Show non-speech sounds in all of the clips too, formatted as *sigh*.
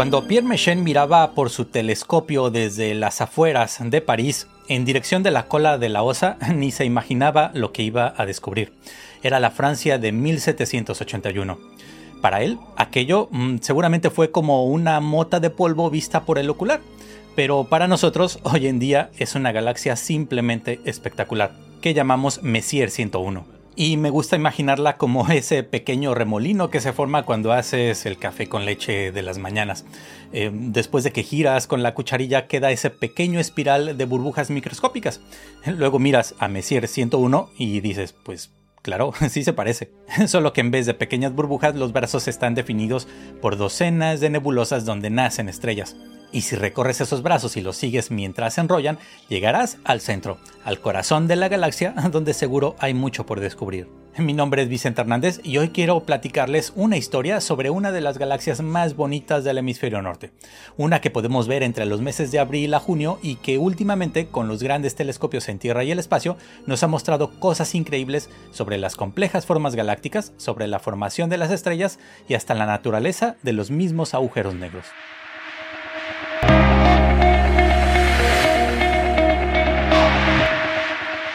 Cuando Pierre Méchain miraba por su telescopio desde las afueras de París, en dirección de la cola de la osa, *laughs* ni se imaginaba lo que iba a descubrir. Era la Francia de 1781. Para él, aquello mm, seguramente fue como una mota de polvo vista por el ocular, pero para nosotros hoy en día es una galaxia simplemente espectacular, que llamamos Messier 101 y me gusta imaginarla como *laughs* ese pequeño remolino que se forma cuando haces el café con leche de las mañanas. Eh, después de que giras con la cucharilla queda ese pequeño espiral de burbujas microscópicas. *laughs* Luego miras a Messier 101 y dices, pues Claro, *laughs* sí se parece. Solo que en vez de pequeñas burbujas, los brazos están definidos por docenas de nebulosas donde nacen estrellas. Y si recorres esos brazos y los sigues mientras se enrollan, llegarás al centro, al corazón de la galaxia, *laughs* donde seguro hay mucho por descubrir. Mi nombre es Vicente Hernández y hoy quiero platicarles una historia sobre una de las galaxias más bonitas del hemisferio norte. Una que podemos ver entre los meses de abril a junio y que últimamente, con los grandes telescopios en Tierra y el espacio, nos ha mostrado cosas increíbles sobre las complejas formas galácticas, sobre la formación de las estrellas y hasta la naturaleza de los mismos agujeros negros.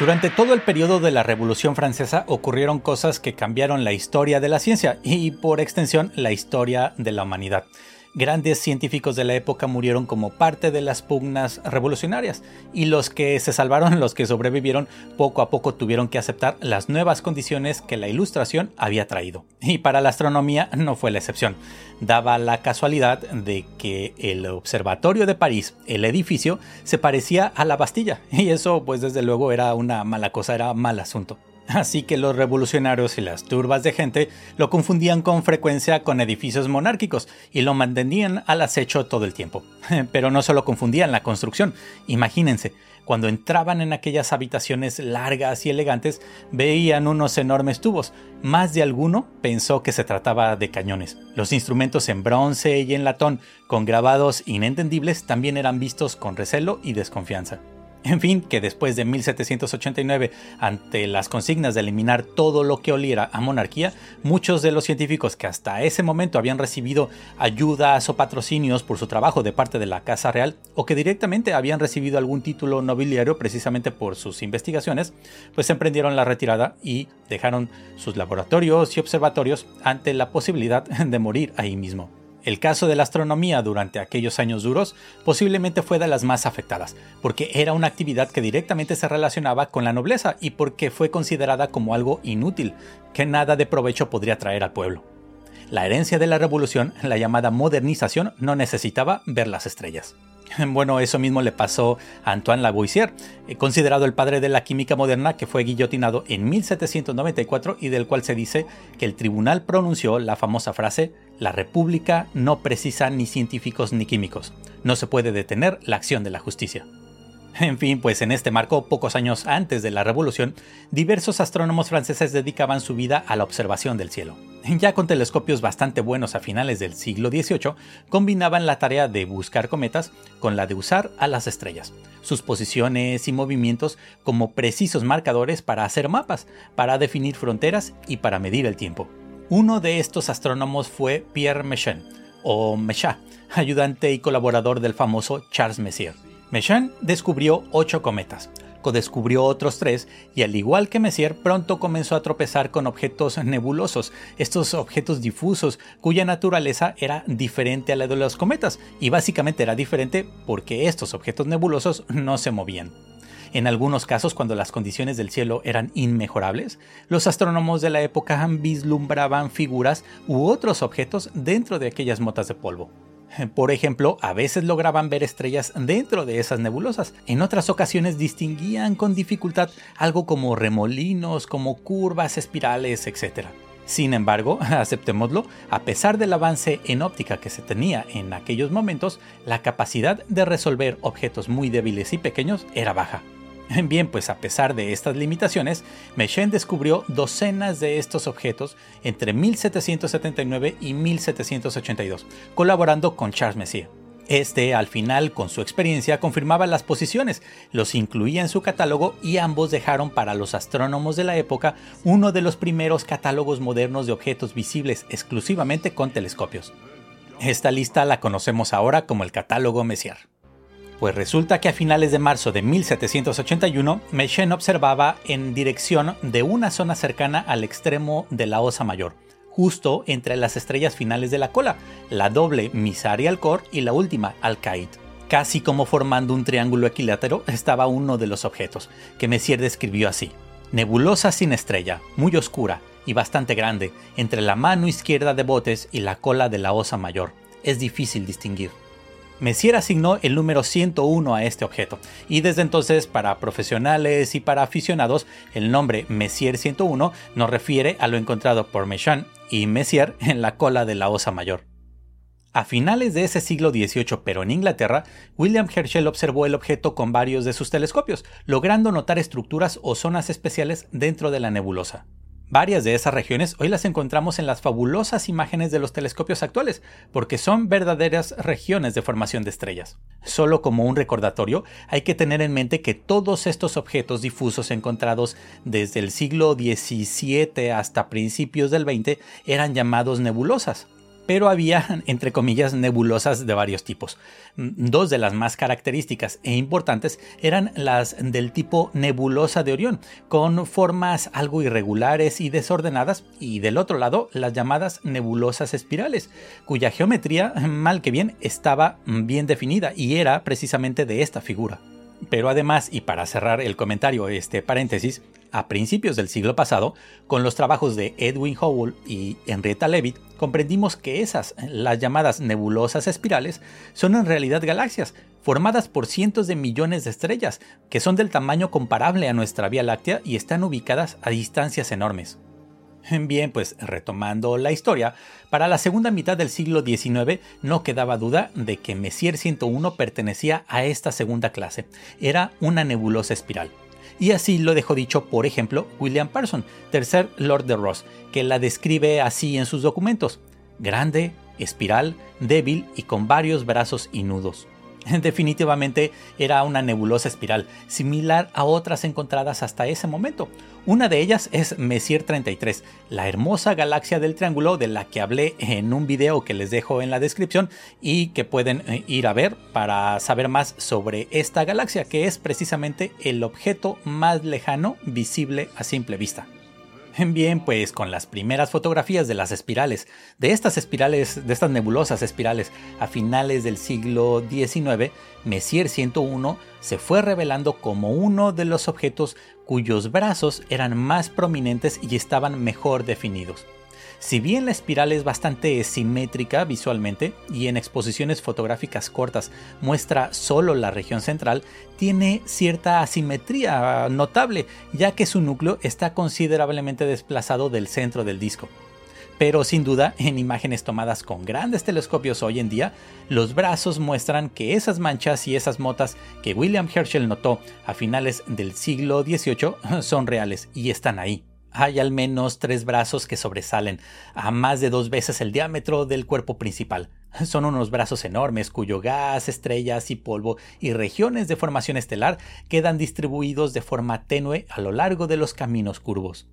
Durante todo el periodo de la Revolución Francesa ocurrieron cosas que cambiaron la historia de la ciencia y por extensión la historia de la humanidad. Grandes científicos de la época murieron como parte de las pugnas revolucionarias y los que se salvaron, los que sobrevivieron, poco a poco tuvieron que aceptar las nuevas condiciones que la ilustración había traído. Y para la astronomía no fue la excepción. Daba la casualidad de que el observatorio de París, el edificio, se parecía a la Bastilla y eso pues desde luego era una mala cosa, era mal asunto. Así que los revolucionarios y las turbas de gente lo confundían con frecuencia con edificios monárquicos y lo mantenían al acecho todo el tiempo. *laughs* Pero no solo confundían la construcción, imagínense, cuando entraban en aquellas habitaciones largas y elegantes veían unos enormes tubos. Más de alguno pensó que se trataba de cañones. Los instrumentos en bronce y en latón, con grabados inentendibles, también eran vistos con recelo y desconfianza. En fin, que después de 1789, ante las consignas de eliminar todo lo que oliera a monarquía, muchos de los científicos que hasta ese momento habían recibido ayudas o patrocinios por su trabajo de parte de la Casa Real, o que directamente habían recibido algún título nobiliario precisamente por sus investigaciones, pues emprendieron la retirada y dejaron sus laboratorios y observatorios ante la posibilidad de morir ahí mismo. El caso de la astronomía durante aquellos años duros posiblemente fue de las más afectadas, porque era una actividad que directamente se relacionaba con la nobleza y porque fue considerada como algo inútil, que nada de provecho podría traer al pueblo. La herencia de la revolución, la llamada modernización, no necesitaba ver las estrellas. *laughs* Bueno, eso mismo le pasó a Antoine Lavoisier, eh, considerado el padre de la química moderna que fue guillotinado en 1794 y del cual se dice que el tribunal pronunció la famosa frase La República no precisa ni científicos ni químicos. No se puede detener la acción de la justicia. En fin, pues en este marco, pocos años antes de la Revolución, diversos astrónomos franceses dedicaban su vida a la observación del cielo. Ya con telescopios bastante buenos a finales del siglo XVIII, combinaban la tarea de buscar cometas con la de usar a las estrellas, sus posiciones y movimientos como precisos marcadores para hacer mapas, para definir fronteras y para medir el tiempo. Uno de estos astrónomos fue Pierre Méchain, o Méchat, ayudante y colaborador del famoso Charles Messier. Méchain descubrió ocho cometas, descubrió otros tres y al igual que Messier pronto comenzó a tropezar con objetos nebulosos, estos objetos difusos cuya naturaleza era diferente a la de los cometas y básicamente era diferente porque estos objetos nebulosos no se movían. En algunos casos, cuando las condiciones del cielo eran inmejorables, los astrónomos de la época vislumbraban figuras u otros objetos dentro de aquellas motas de polvo. Por ejemplo, a veces lograban ver estrellas dentro de esas nebulosas. En otras ocasiones distinguían con dificultad algo como remolinos, como curvas, espirales, etc. Sin embargo, *laughs* aceptémoslo, a pesar del avance en óptica que se tenía en aquellos momentos, la capacidad de resolver objetos muy débiles y pequeños era baja. *laughs* Bien, pues a pesar de estas limitaciones, Mechain descubrió docenas de estos objetos entre 1779 y 1782, colaborando con Charles Messier. Este, al final, con su experiencia, confirmaba las posiciones, los incluía en su catálogo y ambos dejaron para los astrónomos de la época uno de los primeros catálogos modernos de objetos visibles exclusivamente con telescopios. Esta lista la conocemos ahora como el catálogo Messier. Pues resulta que a finales de marzo de 1781, Messier observaba en dirección de una zona cercana al extremo de la Osa Mayor, justo entre las estrellas finales de la cola, la doble Misari Alcor y la última Alcaid. Casi como formando un triángulo equilátero estaba uno de los objetos, que Messier describió así. Nebulosa sin estrella, muy oscura y bastante grande, entre la mano izquierda de Botes y la cola de la osa mayor. Es difícil distinguir. Messier asignó el número 101 a este objeto, y desde entonces para profesionales y para aficionados, el nombre Messier 101 nos refiere a lo encontrado por Méchain y Messier en la cola de la osa mayor. A finales de ese siglo XVIII, pero en Inglaterra, William Herschel observó el objeto con varios de sus telescopios, logrando notar estructuras o zonas especiales dentro de la nebulosa. Varias de esas regiones hoy las encontramos en las fabulosas imágenes de los telescopios actuales, porque son verdaderas regiones de formación de estrellas. Solo como un recordatorio, hay que tener en mente que todos estos objetos difusos encontrados desde el siglo XVII hasta principios del XX eran llamados nebulosas, pero había, entre comillas, nebulosas de varios tipos. Dos de las más características e importantes eran las del tipo nebulosa de Orión, con formas algo irregulares y desordenadas, y del otro lado las llamadas nebulosas espirales, cuya geometría, mal que bien, estaba bien definida y era precisamente de esta figura. Pero además, y para cerrar el comentario, este paréntesis, a principios del siglo pasado, con los trabajos de Edwin Hubble y Henrietta Leavitt, comprendimos que esas, las llamadas nebulosas espirales, son en realidad galaxias, formadas por cientos de millones de estrellas, que son del tamaño comparable a nuestra Vía Láctea y están ubicadas a distancias enormes. Bien, pues retomando la historia, para la segunda mitad del siglo XIX no quedaba duda de que Messier 101 pertenecía a esta segunda clase. Era una nebulosa espiral. Y así lo dejó dicho, por ejemplo, William Parson, tercer Lord de Ross, que la describe así en sus documentos. Grande, espiral, débil y con varios brazos y nudos. *laughs* Definitivamente era una nebulosa espiral, similar a otras encontradas hasta ese momento. Una de ellas es Messier 33, la hermosa galaxia del triángulo de la que hablé en un video que les dejo en la descripción y que pueden eh, ir a ver para saber más sobre esta galaxia, que es precisamente el objeto más lejano visible a simple vista. *laughs* Bien, pues con las primeras fotografías de las espirales, de estas espirales, de estas nebulosas espirales a finales del siglo XIX, Messier 101 se fue revelando como uno de los objetos cuyos brazos eran más prominentes y estaban mejor definidos. Si bien la espiral es bastante simétrica visualmente y en exposiciones fotográficas cortas muestra solo la región central, tiene cierta asimetría notable, ya que su núcleo está considerablemente desplazado del centro del disco. Pero sin duda, en imágenes tomadas con grandes telescopios hoy en día, los brazos muestran que esas manchas y esas motas que William Herschel notó a finales del siglo XVIII son reales y están ahí hay al menos tres brazos que sobresalen, a más de dos veces el diámetro del cuerpo principal. Son unos brazos enormes cuyo gas, estrellas y polvo y regiones de formación estelar quedan distribuidos de forma tenue a lo largo de los caminos curvos.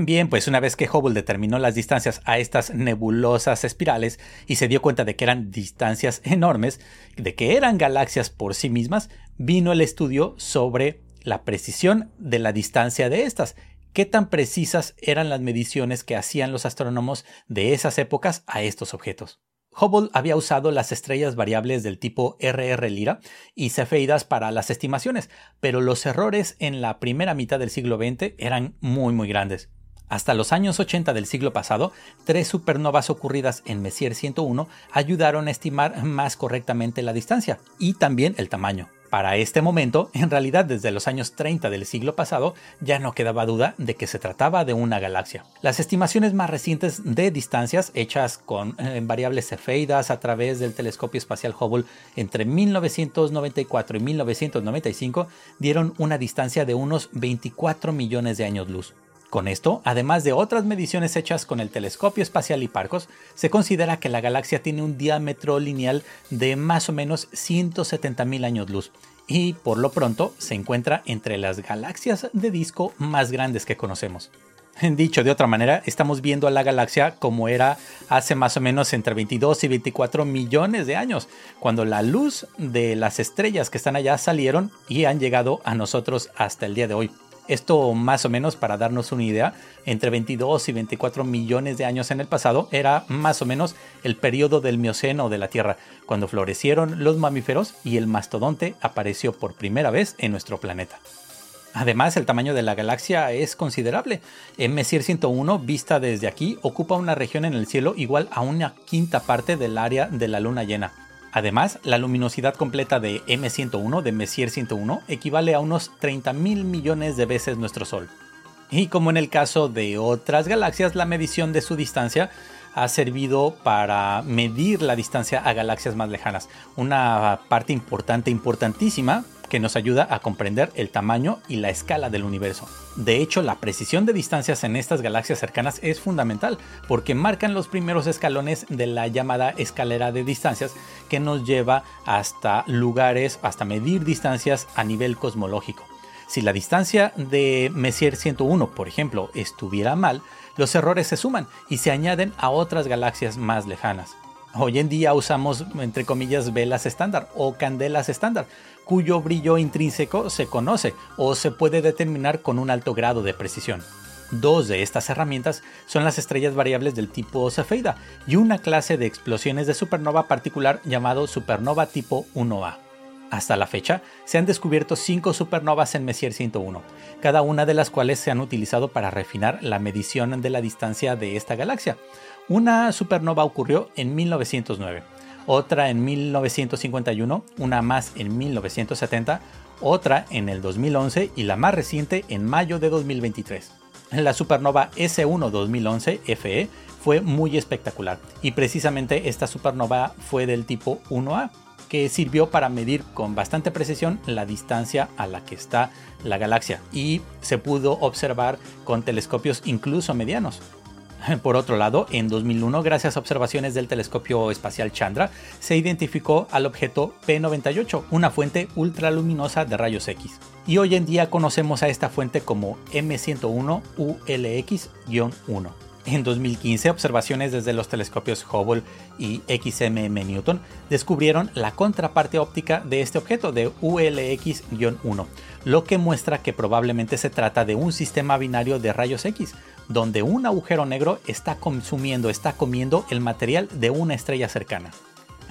Bien, pues una vez que Hubble determinó las distancias a estas nebulosas espirales y se dio cuenta de que eran distancias enormes, de que eran galaxias por sí mismas, vino el estudio sobre la precisión de la distancia de estas qué tan precisas eran las mediciones que hacían los astrónomos de esas épocas a estos objetos. Hubble había usado las estrellas variables del tipo RR Lira y cefeidas para las estimaciones, pero los errores en la primera mitad del siglo XX eran muy muy grandes. Hasta los años 80 del siglo pasado, tres supernovas ocurridas en Messier 101 ayudaron a estimar más correctamente la distancia y también el tamaño. Para este momento, *laughs* en realidad desde los años 30 del siglo pasado, ya no quedaba duda de que se trataba de una galaxia. Las estimaciones más recientes de distancias, hechas con eh, variables cefeidas a través del telescopio espacial Hubble entre 1994 y 1995, dieron una distancia de unos 24 millones de años luz. Con esto, además de otras mediciones hechas con el telescopio espacial Hipparcos, se considera que la galaxia tiene un diámetro lineal de más o menos 170.000 años luz y por lo pronto se encuentra entre las galaxias de disco más grandes que conocemos. *laughs* Dicho de otra manera, estamos viendo a la galaxia como era hace más o menos entre 22 y 24 millones de años, cuando la luz de las estrellas que están allá salieron y han llegado a nosotros hasta el día de hoy. Esto más o menos para darnos una idea, entre 22 y 24 millones de años en el pasado era más o menos el periodo del Mioceno de la Tierra, cuando florecieron los mamíferos y el mastodonte apareció por primera vez en nuestro planeta. Además, el tamaño de la galaxia es considerable. Messier 101, vista desde aquí, ocupa una región en el cielo igual a una quinta parte del área de la luna llena. Además, la luminosidad completa de M101 de Messier 101 equivale a unos 30 mil millones de veces nuestro Sol. Y como en el caso de otras galaxias, la medición de su distancia ha servido para medir la distancia a galaxias más lejanas. Una parte importante, importantísima, que nos ayuda a comprender el tamaño y la escala del universo. De hecho, la precisión de distancias en estas galaxias cercanas es fundamental porque marcan los primeros escalones de la llamada escalera de distancias que nos lleva hasta lugares, hasta medir distancias a nivel cosmológico. Si la distancia de Messier 101, por ejemplo, estuviera mal, los errores se suman y se añaden a otras galaxias más lejanas. Hoy en día usamos, entre comillas, velas estándar o candelas estándar, cuyo brillo intrínseco se conoce o se puede determinar con un alto grado de precisión. Dos de estas herramientas son las estrellas variables del tipo Cefeida y una clase de explosiones de supernova particular llamado supernova tipo 1A. Hasta la fecha, se han descubierto cinco supernovas en Messier 101, cada una de las cuales se han utilizado para refinar la medición de la distancia de esta galaxia. Una supernova ocurrió en 1909, otra en 1951, una más en 1970, otra en el 2011 y la más reciente en mayo de 2023. La supernova S1 2011 FE fue muy espectacular y precisamente esta supernova fue del tipo 1A que sirvió para medir con bastante precisión la distancia a la que está la galaxia y se pudo observar con telescopios incluso medianos. *laughs* Por otro lado, en 2001, gracias a observaciones del telescopio espacial Chandra, se identificó al objeto P98, una fuente ultraluminosa de rayos X. Y hoy en día conocemos a esta fuente como M101 ULX-1. En 2015, observaciones desde los telescopios Hubble y XMM Newton descubrieron la contraparte óptica de este objeto de ULX-1, lo que muestra que probablemente se trata de un sistema binario de rayos X, donde un agujero negro está consumiendo, está comiendo el material de una estrella cercana.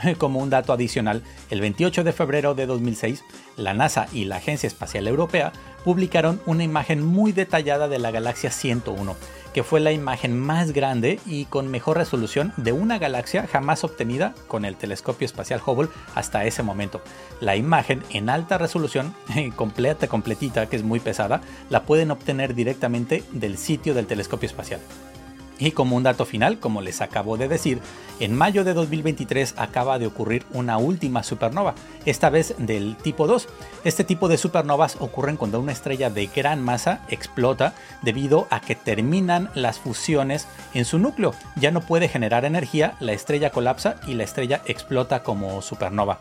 *laughs* Como un dato adicional, el 28 de febrero de 2006, la NASA y la Agencia Espacial Europea publicaron una imagen muy detallada de la galaxia 101, que fue la imagen más grande y con mejor resolución de una galaxia jamás obtenida con el telescopio espacial Hubble hasta ese momento. La imagen en alta resolución, *laughs* completa, completita, que es muy pesada, la pueden obtener directamente del sitio del telescopio espacial. Y como un dato final, como les acabo de decir, en mayo de 2023 acaba de ocurrir una última supernova, esta vez del tipo 2. Este tipo de supernovas ocurren cuando una estrella de gran masa explota debido a que terminan las fusiones en su núcleo. Ya no puede generar energía, la estrella colapsa y la estrella explota como supernova.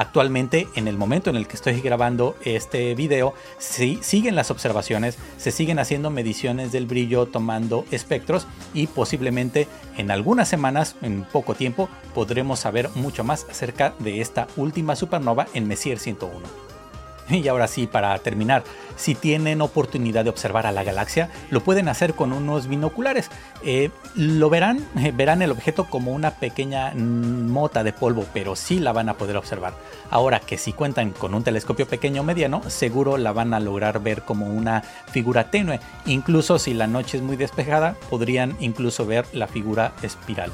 Actualmente, en el momento en el que estoy grabando este video, sí, siguen las observaciones, se siguen haciendo mediciones del brillo tomando espectros y posiblemente en algunas semanas, en poco tiempo, podremos saber mucho más acerca de esta última supernova en Messier 101. *laughs* Y ahora sí, para terminar, si tienen oportunidad de observar a la galaxia, lo pueden hacer con unos binoculares. Eh, lo verán, *laughs* verán el objeto como una pequeña mota de polvo, pero sí la van a poder observar. Ahora que si cuentan con un telescopio pequeño o mediano, seguro la van a lograr ver como una figura tenue. Incluso si la noche es muy despejada, podrían incluso ver la figura espiral.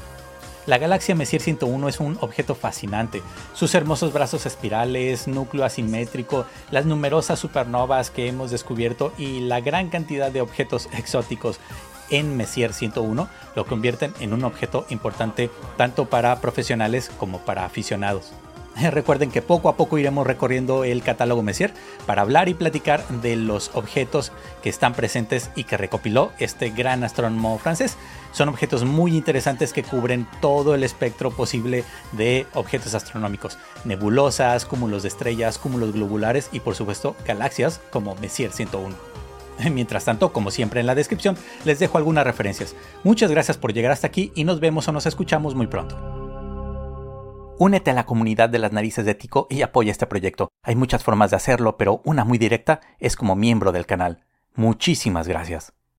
La galaxia Messier 101 es un objeto fascinante. Sus hermosos brazos espirales, núcleo asimétrico, las numerosas supernovas que hemos descubierto y la gran cantidad de objetos exóticos en Messier 101 lo convierten en un objeto importante tanto para profesionales como para aficionados. *laughs* Recuerden que poco a poco iremos recorriendo el catálogo Messier para hablar y platicar de los objetos que están presentes y que recopiló este gran astrónomo francés. Son objetos muy interesantes que cubren todo el espectro posible de objetos astronómicos, nebulosas, cúmulos de estrellas, cúmulos globulares y por supuesto galaxias como Messier 101. *laughs* Mientras tanto, como siempre en la descripción, les dejo algunas referencias. Muchas gracias por llegar hasta aquí y nos vemos o nos escuchamos muy pronto. Únete a la comunidad de las narices de Tico y apoya este proyecto. Hay muchas formas de hacerlo, pero una muy directa es como miembro del canal. Muchísimas gracias.